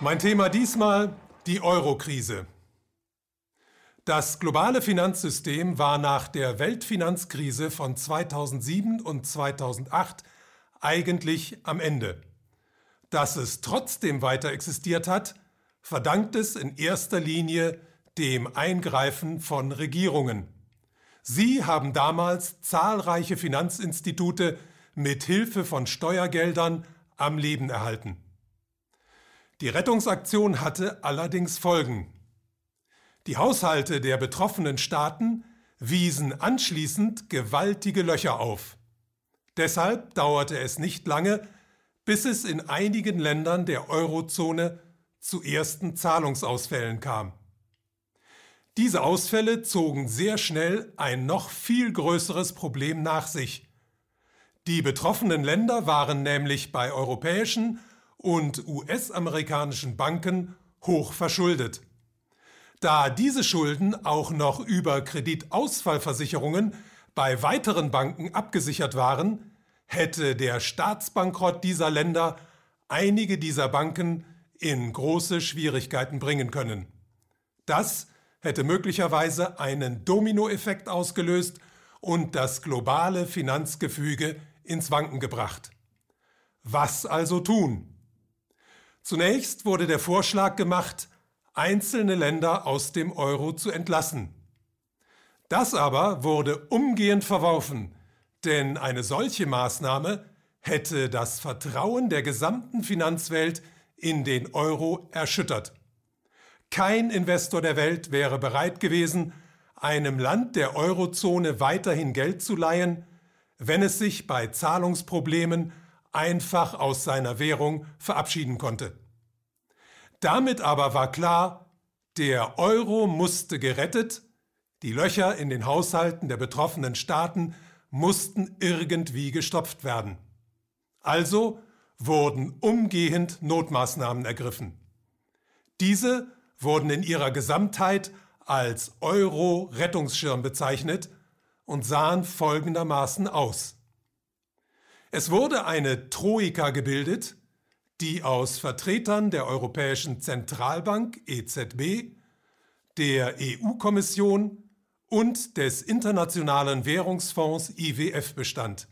Mein Thema diesmal die Euro-Krise. Das globale Finanzsystem war nach der Weltfinanzkrise von 2007 und 2008 eigentlich am Ende. Dass es trotzdem weiter existiert hat, verdankt es in erster Linie dem Eingreifen von Regierungen. Sie haben damals zahlreiche Finanzinstitute mit Hilfe von Steuergeldern am Leben erhalten. Die Rettungsaktion hatte allerdings Folgen. Die Haushalte der betroffenen Staaten wiesen anschließend gewaltige Löcher auf. Deshalb dauerte es nicht lange, bis es in einigen Ländern der Eurozone zu ersten Zahlungsausfällen kam. Diese Ausfälle zogen sehr schnell ein noch viel größeres Problem nach sich. Die betroffenen Länder waren nämlich bei europäischen und US-amerikanischen Banken hoch verschuldet. Da diese Schulden auch noch über Kreditausfallversicherungen bei weiteren Banken abgesichert waren, hätte der Staatsbankrott dieser Länder einige dieser Banken in große Schwierigkeiten bringen können. Das hätte möglicherweise einen Dominoeffekt ausgelöst und das globale Finanzgefüge ins Wanken gebracht. Was also tun? Zunächst wurde der Vorschlag gemacht, einzelne Länder aus dem Euro zu entlassen. Das aber wurde umgehend verworfen, denn eine solche Maßnahme hätte das Vertrauen der gesamten Finanzwelt in den Euro erschüttert. Kein Investor der Welt wäre bereit gewesen, einem Land der Eurozone weiterhin Geld zu leihen, wenn es sich bei Zahlungsproblemen einfach aus seiner Währung verabschieden konnte. Damit aber war klar, der Euro musste gerettet, die Löcher in den Haushalten der betroffenen Staaten mussten irgendwie gestopft werden. Also wurden umgehend Notmaßnahmen ergriffen. Diese wurden in ihrer Gesamtheit als Euro-Rettungsschirm bezeichnet und sahen folgendermaßen aus. Es wurde eine Troika gebildet, die aus Vertretern der Europäischen Zentralbank EZB, der EU-Kommission und des Internationalen Währungsfonds IWF bestand.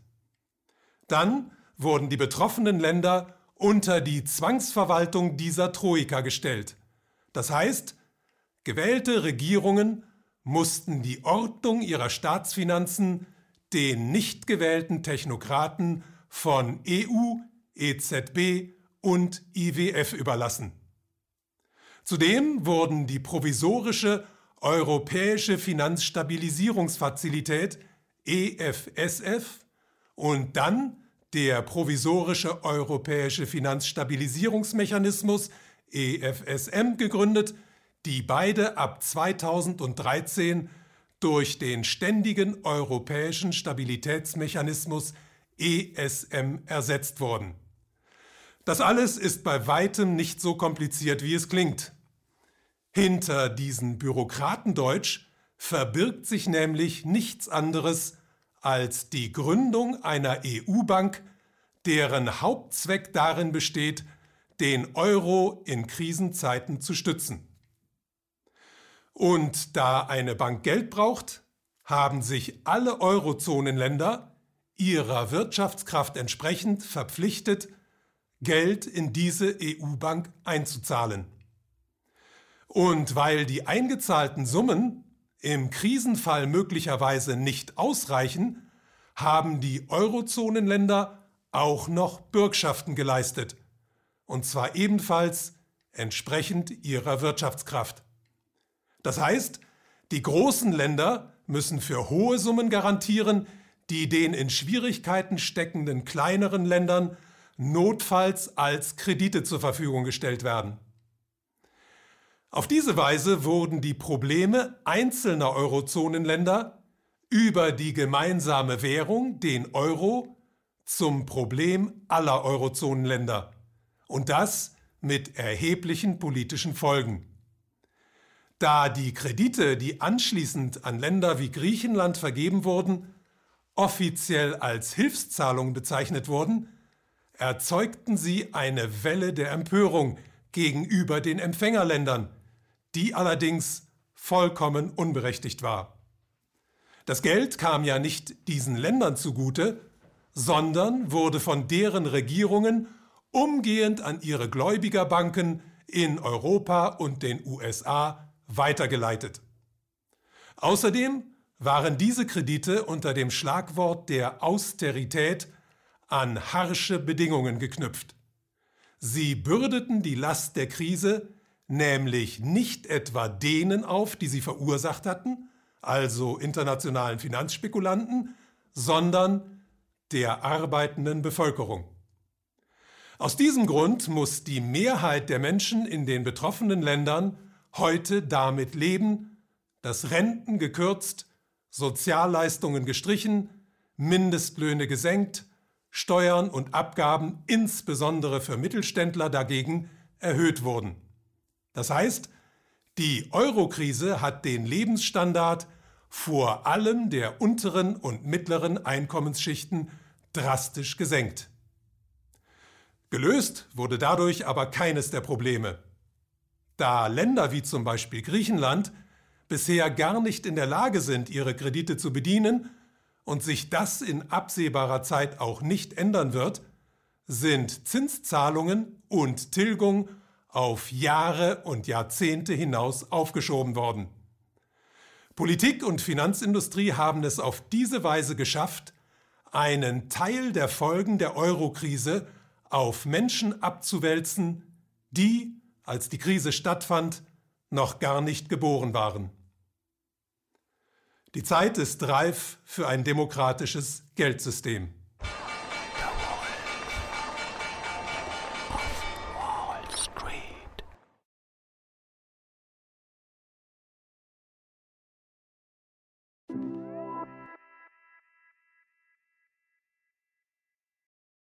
Dann wurden die betroffenen Länder unter die Zwangsverwaltung dieser Troika gestellt. Das heißt, gewählte Regierungen mussten die Ordnung ihrer Staatsfinanzen den nicht gewählten Technokraten von EU, EZB und IWF überlassen. Zudem wurden die provisorische Europäische Finanzstabilisierungsfazilität EFSF und dann der provisorische Europäische Finanzstabilisierungsmechanismus EFSM gegründet, die beide ab 2013 durch den ständigen Europäischen Stabilitätsmechanismus ESM ersetzt wurden. Das alles ist bei weitem nicht so kompliziert, wie es klingt. Hinter diesem Bürokratendeutsch verbirgt sich nämlich nichts anderes als die Gründung einer EU-Bank, deren Hauptzweck darin besteht, den Euro in Krisenzeiten zu stützen. Und da eine Bank Geld braucht, haben sich alle Eurozonenländer ihrer Wirtschaftskraft entsprechend verpflichtet, Geld in diese EU-Bank einzuzahlen. Und weil die eingezahlten Summen im Krisenfall möglicherweise nicht ausreichen, haben die Eurozonenländer auch noch Bürgschaften geleistet, und zwar ebenfalls entsprechend ihrer Wirtschaftskraft. Das heißt, die großen Länder müssen für hohe Summen garantieren, die den in Schwierigkeiten steckenden kleineren Ländern notfalls als Kredite zur Verfügung gestellt werden. Auf diese Weise wurden die Probleme einzelner Eurozonenländer über die gemeinsame Währung, den Euro, zum Problem aller Eurozonenländer. Und das mit erheblichen politischen Folgen. Da die Kredite, die anschließend an Länder wie Griechenland vergeben wurden, offiziell als Hilfszahlungen bezeichnet wurden, erzeugten sie eine Welle der Empörung gegenüber den Empfängerländern, die allerdings vollkommen unberechtigt war. Das Geld kam ja nicht diesen Ländern zugute, sondern wurde von deren Regierungen umgehend an ihre Gläubigerbanken in Europa und den USA weitergeleitet. Außerdem waren diese Kredite unter dem Schlagwort der Austerität an harsche Bedingungen geknüpft. Sie bürdeten die Last der Krise nämlich nicht etwa denen auf, die sie verursacht hatten, also internationalen Finanzspekulanten, sondern der arbeitenden Bevölkerung. Aus diesem Grund muss die Mehrheit der Menschen in den betroffenen Ländern heute damit leben, dass Renten gekürzt, Sozialleistungen gestrichen, Mindestlöhne gesenkt, Steuern und Abgaben insbesondere für Mittelständler dagegen erhöht wurden. Das heißt, die Eurokrise hat den Lebensstandard vor allem der unteren und mittleren Einkommensschichten drastisch gesenkt. Gelöst wurde dadurch aber keines der Probleme. Da Länder wie zum Beispiel Griechenland bisher gar nicht in der Lage sind, ihre Kredite zu bedienen und sich das in absehbarer Zeit auch nicht ändern wird, sind Zinszahlungen und Tilgung auf Jahre und Jahrzehnte hinaus aufgeschoben worden. Politik und Finanzindustrie haben es auf diese Weise geschafft, einen Teil der Folgen der Eurokrise auf Menschen abzuwälzen, die, als die Krise stattfand, noch gar nicht geboren waren. Die Zeit ist reif für ein demokratisches Geldsystem.